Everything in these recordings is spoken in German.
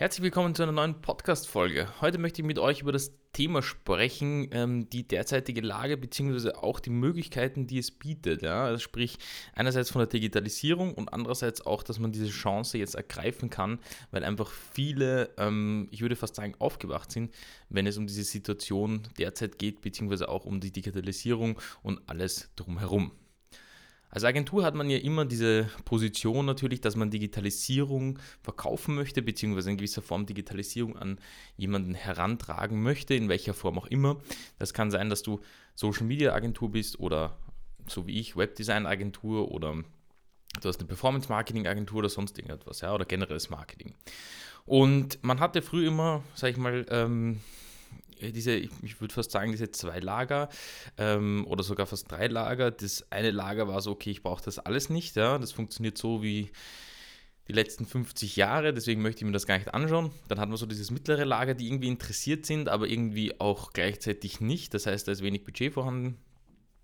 Herzlich willkommen zu einer neuen Podcast-Folge. Heute möchte ich mit euch über das Thema sprechen, ähm, die derzeitige Lage bzw. auch die Möglichkeiten, die es bietet. Ja? Also sprich, einerseits von der Digitalisierung und andererseits auch, dass man diese Chance jetzt ergreifen kann, weil einfach viele, ähm, ich würde fast sagen, aufgewacht sind, wenn es um diese Situation derzeit geht, beziehungsweise auch um die Digitalisierung und alles drumherum. Als Agentur hat man ja immer diese Position natürlich, dass man Digitalisierung verkaufen möchte, beziehungsweise in gewisser Form Digitalisierung an jemanden herantragen möchte, in welcher Form auch immer. Das kann sein, dass du Social Media Agentur bist oder so wie ich Webdesign Agentur oder du hast eine Performance Marketing Agentur oder sonst irgendetwas, ja, oder generelles Marketing. Und man hatte früher immer, sag ich mal, ähm, diese, ich, ich würde fast sagen, diese zwei Lager ähm, oder sogar fast drei Lager. Das eine Lager war so, okay, ich brauche das alles nicht. Ja, das funktioniert so wie die letzten 50 Jahre, deswegen möchte ich mir das gar nicht anschauen. Dann hat man so dieses mittlere Lager, die irgendwie interessiert sind, aber irgendwie auch gleichzeitig nicht. Das heißt, da ist wenig Budget vorhanden.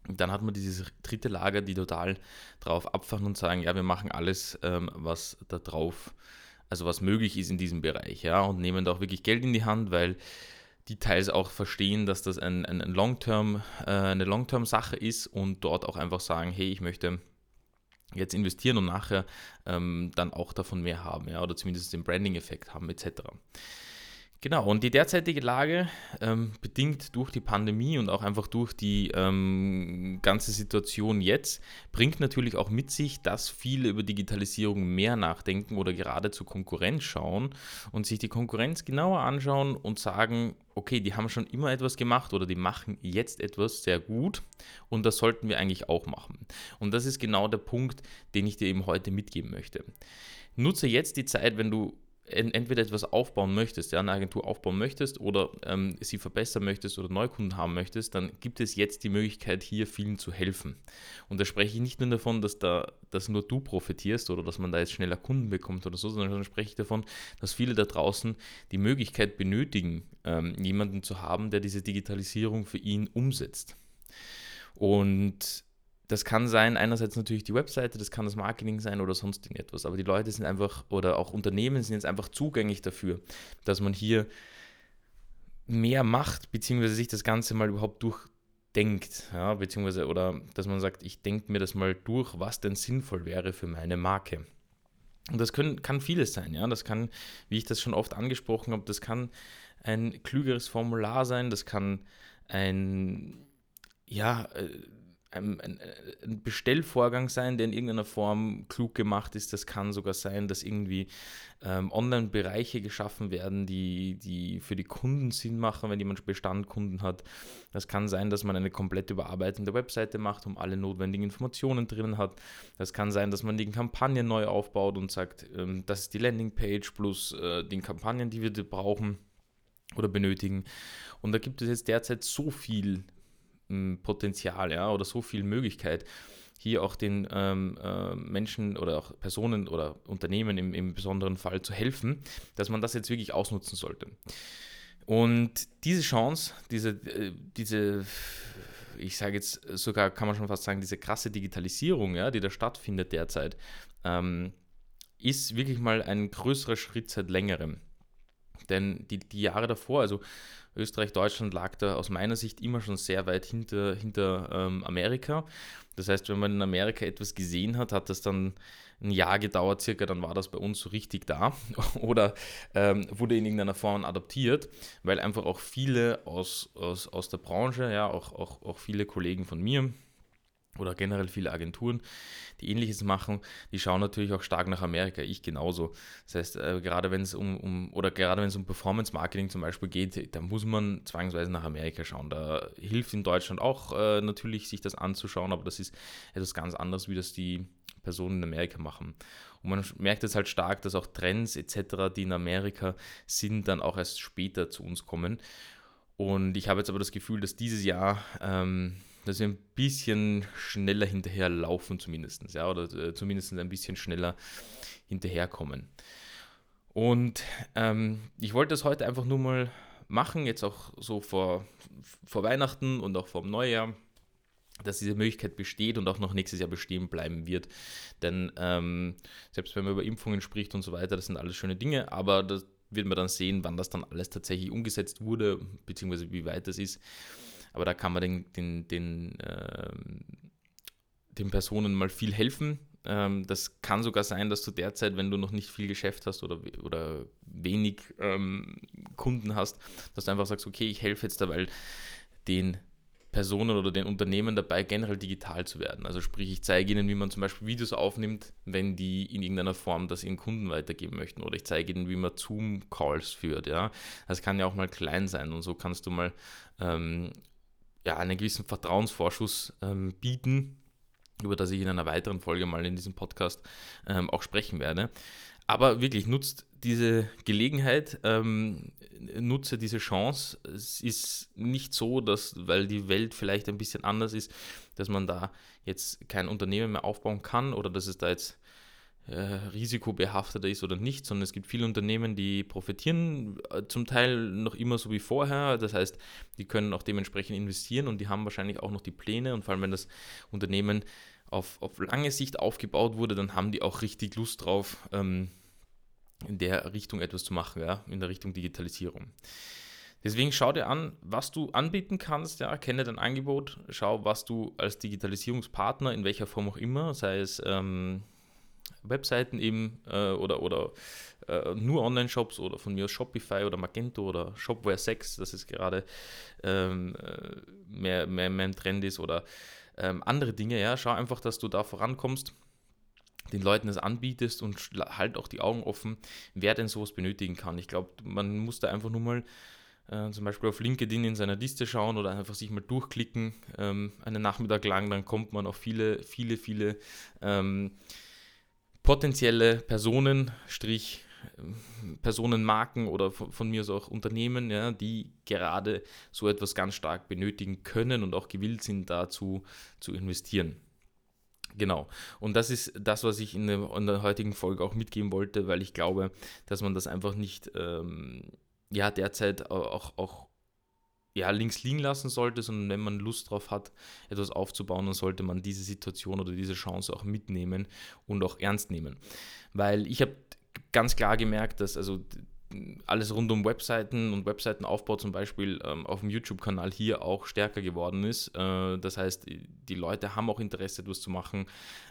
dann hat man dieses dritte Lager, die total drauf abfahren und sagen, ja, wir machen alles, ähm, was da drauf, also was möglich ist in diesem Bereich, ja, und nehmen da auch wirklich Geld in die Hand, weil die teils auch verstehen, dass das ein, ein, ein Long-Term, äh, eine Long-Term-Sache ist und dort auch einfach sagen, hey, ich möchte jetzt investieren und nachher ähm, dann auch davon mehr haben, ja, oder zumindest den Branding-Effekt haben, etc. Genau, und die derzeitige Lage, ähm, bedingt durch die Pandemie und auch einfach durch die ähm, ganze Situation jetzt, bringt natürlich auch mit sich, dass viele über Digitalisierung mehr nachdenken oder gerade zur Konkurrenz schauen und sich die Konkurrenz genauer anschauen und sagen, okay, die haben schon immer etwas gemacht oder die machen jetzt etwas sehr gut und das sollten wir eigentlich auch machen. Und das ist genau der Punkt, den ich dir eben heute mitgeben möchte. Nutze jetzt die Zeit, wenn du entweder etwas aufbauen möchtest, ja, eine Agentur aufbauen möchtest oder ähm, sie verbessern möchtest oder Neukunden haben möchtest, dann gibt es jetzt die Möglichkeit, hier vielen zu helfen. Und da spreche ich nicht nur davon, dass, da, dass nur du profitierst oder dass man da jetzt schneller Kunden bekommt oder so, sondern spreche ich davon, dass viele da draußen die Möglichkeit benötigen, ähm, jemanden zu haben, der diese Digitalisierung für ihn umsetzt. Und das kann sein, einerseits natürlich die Webseite, das kann das Marketing sein oder sonst irgendetwas, aber die Leute sind einfach oder auch Unternehmen sind jetzt einfach zugänglich dafür, dass man hier mehr macht, beziehungsweise sich das Ganze mal überhaupt durchdenkt, ja, beziehungsweise oder dass man sagt, ich denke mir das mal durch, was denn sinnvoll wäre für meine Marke. Und das können, kann vieles sein, ja. Das kann, wie ich das schon oft angesprochen habe, das kann ein klügeres Formular sein, das kann ein, ja, äh, ein, ein, Bestellvorgang sein, der in irgendeiner Form klug gemacht ist. Das kann sogar sein, dass irgendwie ähm, Online-Bereiche geschaffen werden, die, die für die Kunden Sinn machen, wenn jemand Bestandkunden hat. Das kann sein, dass man eine komplett überarbeitende Webseite macht, um alle notwendigen Informationen drinnen hat. Das kann sein, dass man die Kampagne neu aufbaut und sagt, ähm, das ist die Landingpage plus äh, den Kampagnen, die wir brauchen oder benötigen. Und da gibt es jetzt derzeit so viel Potenzial ja, oder so viel Möglichkeit, hier auch den ähm, äh, Menschen oder auch Personen oder Unternehmen im, im besonderen Fall zu helfen, dass man das jetzt wirklich ausnutzen sollte. Und diese Chance, diese, äh, diese ich sage jetzt sogar, kann man schon fast sagen, diese krasse Digitalisierung, ja, die da stattfindet derzeit, ähm, ist wirklich mal ein größerer Schritt seit längerem. Denn die, die Jahre davor, also Österreich, Deutschland lag da aus meiner Sicht immer schon sehr weit hinter, hinter ähm, Amerika. Das heißt, wenn man in Amerika etwas gesehen hat, hat das dann ein Jahr gedauert, circa, dann war das bei uns so richtig da oder ähm, wurde in irgendeiner Form adaptiert, weil einfach auch viele aus, aus, aus der Branche, ja, auch, auch, auch viele Kollegen von mir, oder generell viele Agenturen, die ähnliches machen, die schauen natürlich auch stark nach Amerika, ich genauso. Das heißt, äh, gerade wenn es um, um, oder gerade wenn es um Performance Marketing zum Beispiel geht, da muss man zwangsweise nach Amerika schauen. Da hilft in Deutschland auch äh, natürlich, sich das anzuschauen, aber das ist etwas ganz anderes, wie das die Personen in Amerika machen. Und man merkt jetzt halt stark, dass auch Trends etc., die in Amerika sind, dann auch erst später zu uns kommen. Und ich habe jetzt aber das Gefühl, dass dieses Jahr ähm, dass wir ein bisschen schneller hinterherlaufen zumindest, ja, oder äh, zumindest ein bisschen schneller hinterherkommen. Und ähm, ich wollte das heute einfach nur mal machen, jetzt auch so vor, vor Weihnachten und auch vor dem Neujahr, dass diese Möglichkeit besteht und auch noch nächstes Jahr bestehen bleiben wird. Denn ähm, selbst wenn man über Impfungen spricht und so weiter, das sind alles schöne Dinge, aber das, wird man dann sehen, wann das dann alles tatsächlich umgesetzt wurde, beziehungsweise wie weit das ist. Aber da kann man den, den, den, äh, den Personen mal viel helfen. Ähm, das kann sogar sein, dass du derzeit, wenn du noch nicht viel Geschäft hast oder, oder wenig ähm, Kunden hast, dass du einfach sagst, okay, ich helfe jetzt da, weil den Personen oder den Unternehmen dabei, generell digital zu werden. Also sprich, ich zeige ihnen, wie man zum Beispiel Videos aufnimmt, wenn die in irgendeiner Form das ihren Kunden weitergeben möchten. Oder ich zeige ihnen, wie man Zoom-Calls führt. Ja? Das kann ja auch mal klein sein und so kannst du mal ähm, ja, einen gewissen Vertrauensvorschuss ähm, bieten, über das ich in einer weiteren Folge mal in diesem Podcast ähm, auch sprechen werde. Aber wirklich nutzt diese Gelegenheit, ähm, nutze diese Chance. Es ist nicht so, dass, weil die Welt vielleicht ein bisschen anders ist, dass man da jetzt kein Unternehmen mehr aufbauen kann oder dass es da jetzt äh, risikobehafteter ist oder nicht, sondern es gibt viele Unternehmen, die profitieren äh, zum Teil noch immer so wie vorher. Das heißt, die können auch dementsprechend investieren und die haben wahrscheinlich auch noch die Pläne und vor allem, wenn das Unternehmen auf, auf lange Sicht aufgebaut wurde, dann haben die auch richtig Lust drauf, ähm, in der Richtung etwas zu machen, ja, in der Richtung Digitalisierung. Deswegen schau dir an, was du anbieten kannst, ja, kenne dein Angebot, schau, was du als Digitalisierungspartner in welcher Form auch immer, sei es ähm, Webseiten eben äh, oder, oder äh, nur Online-Shops oder von mir Shopify oder Magento oder Shopware 6, das ist gerade ähm, äh, mehr, mehr, mehr Trend ist oder ähm, andere Dinge, ja, schau einfach, dass du da vorankommst den Leuten das anbietest und halt auch die Augen offen, wer denn sowas benötigen kann. Ich glaube, man muss da einfach nur mal äh, zum Beispiel auf LinkedIn in seiner Liste schauen oder einfach sich mal durchklicken, ähm, einen Nachmittag lang, dann kommt man auf viele, viele, viele ähm, potenzielle Personen, Strich, ähm, Personenmarken oder von, mir aus auch Unternehmen, ja, die gerade so etwas ganz stark benötigen können und auch gewillt sind, dazu zu investieren. Genau. Und das ist das, was ich in der, in der, heutigen Folge auch mitgeben wollte, weil ich glaube, dass man das einfach nicht ähm, ja, derzeit auch, auch ja, links liegen lassen sollte, sondern wenn man Lust drauf hat, etwas aufzubauen, dann sollte man diese Situation oder diese Chance auch mitnehmen und auch ernst nehmen. Weil ich habe ganz klar gemerkt, dass also alles rund um Webseiten und Webseitenaufbau zum Beispiel ähm, auf dem YouTube-Kanal hier auch stärker geworden ist. Äh, das heißt, die Leute haben auch Interesse, etwas zu machen.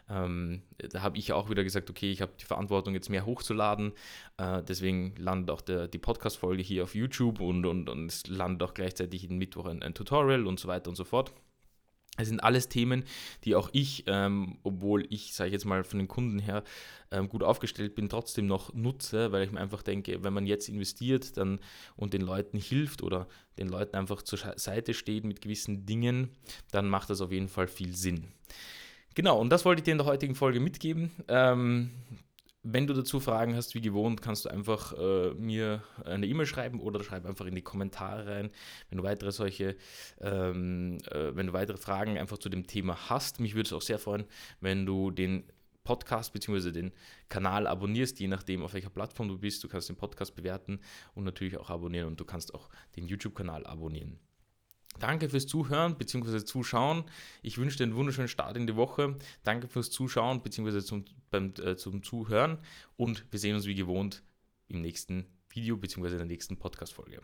Ähm, da habe ich auch wieder gesagt, okay, ich habe die Verantwortung, jetzt mehr hochzuladen. Äh, deswegen landet auch der, die Podcast-Folge hier auf YouTube und, und, und es landet auch gleichzeitig jeden Mittwoch ein, ein Tutorial und so weiter und so fort. Es sind alles Themen, die auch ich, ähm, obwohl ich, sage ich jetzt mal, von den Kunden her ähm, gut aufgestellt bin, trotzdem noch nutze, weil ich mir einfach denke, wenn man jetzt investiert dann, und den Leuten hilft oder den Leuten einfach zur Seite steht mit gewissen Dingen, dann macht das auf jeden Fall viel Sinn. Genau, und das wollte ich dir in der heutigen Folge mitgeben. Ähm, wenn du dazu Fragen hast, wie gewohnt, kannst du einfach äh, mir eine E-Mail schreiben oder schreib einfach in die Kommentare rein, wenn du weitere solche, ähm, äh, wenn du weitere Fragen einfach zu dem Thema hast. Mich würde es auch sehr freuen, wenn du den Podcast bzw. den Kanal abonnierst, je nachdem, auf welcher Plattform du bist. Du kannst den Podcast bewerten und natürlich auch abonnieren und du kannst auch den YouTube-Kanal abonnieren. Danke fürs Zuhören bzw. Zuschauen. Ich wünsche dir einen wunderschönen Start in die Woche. Danke fürs Zuschauen bzw. Zum, äh, zum Zuhören und wir sehen uns wie gewohnt im nächsten Video bzw. in der nächsten Podcast-Folge.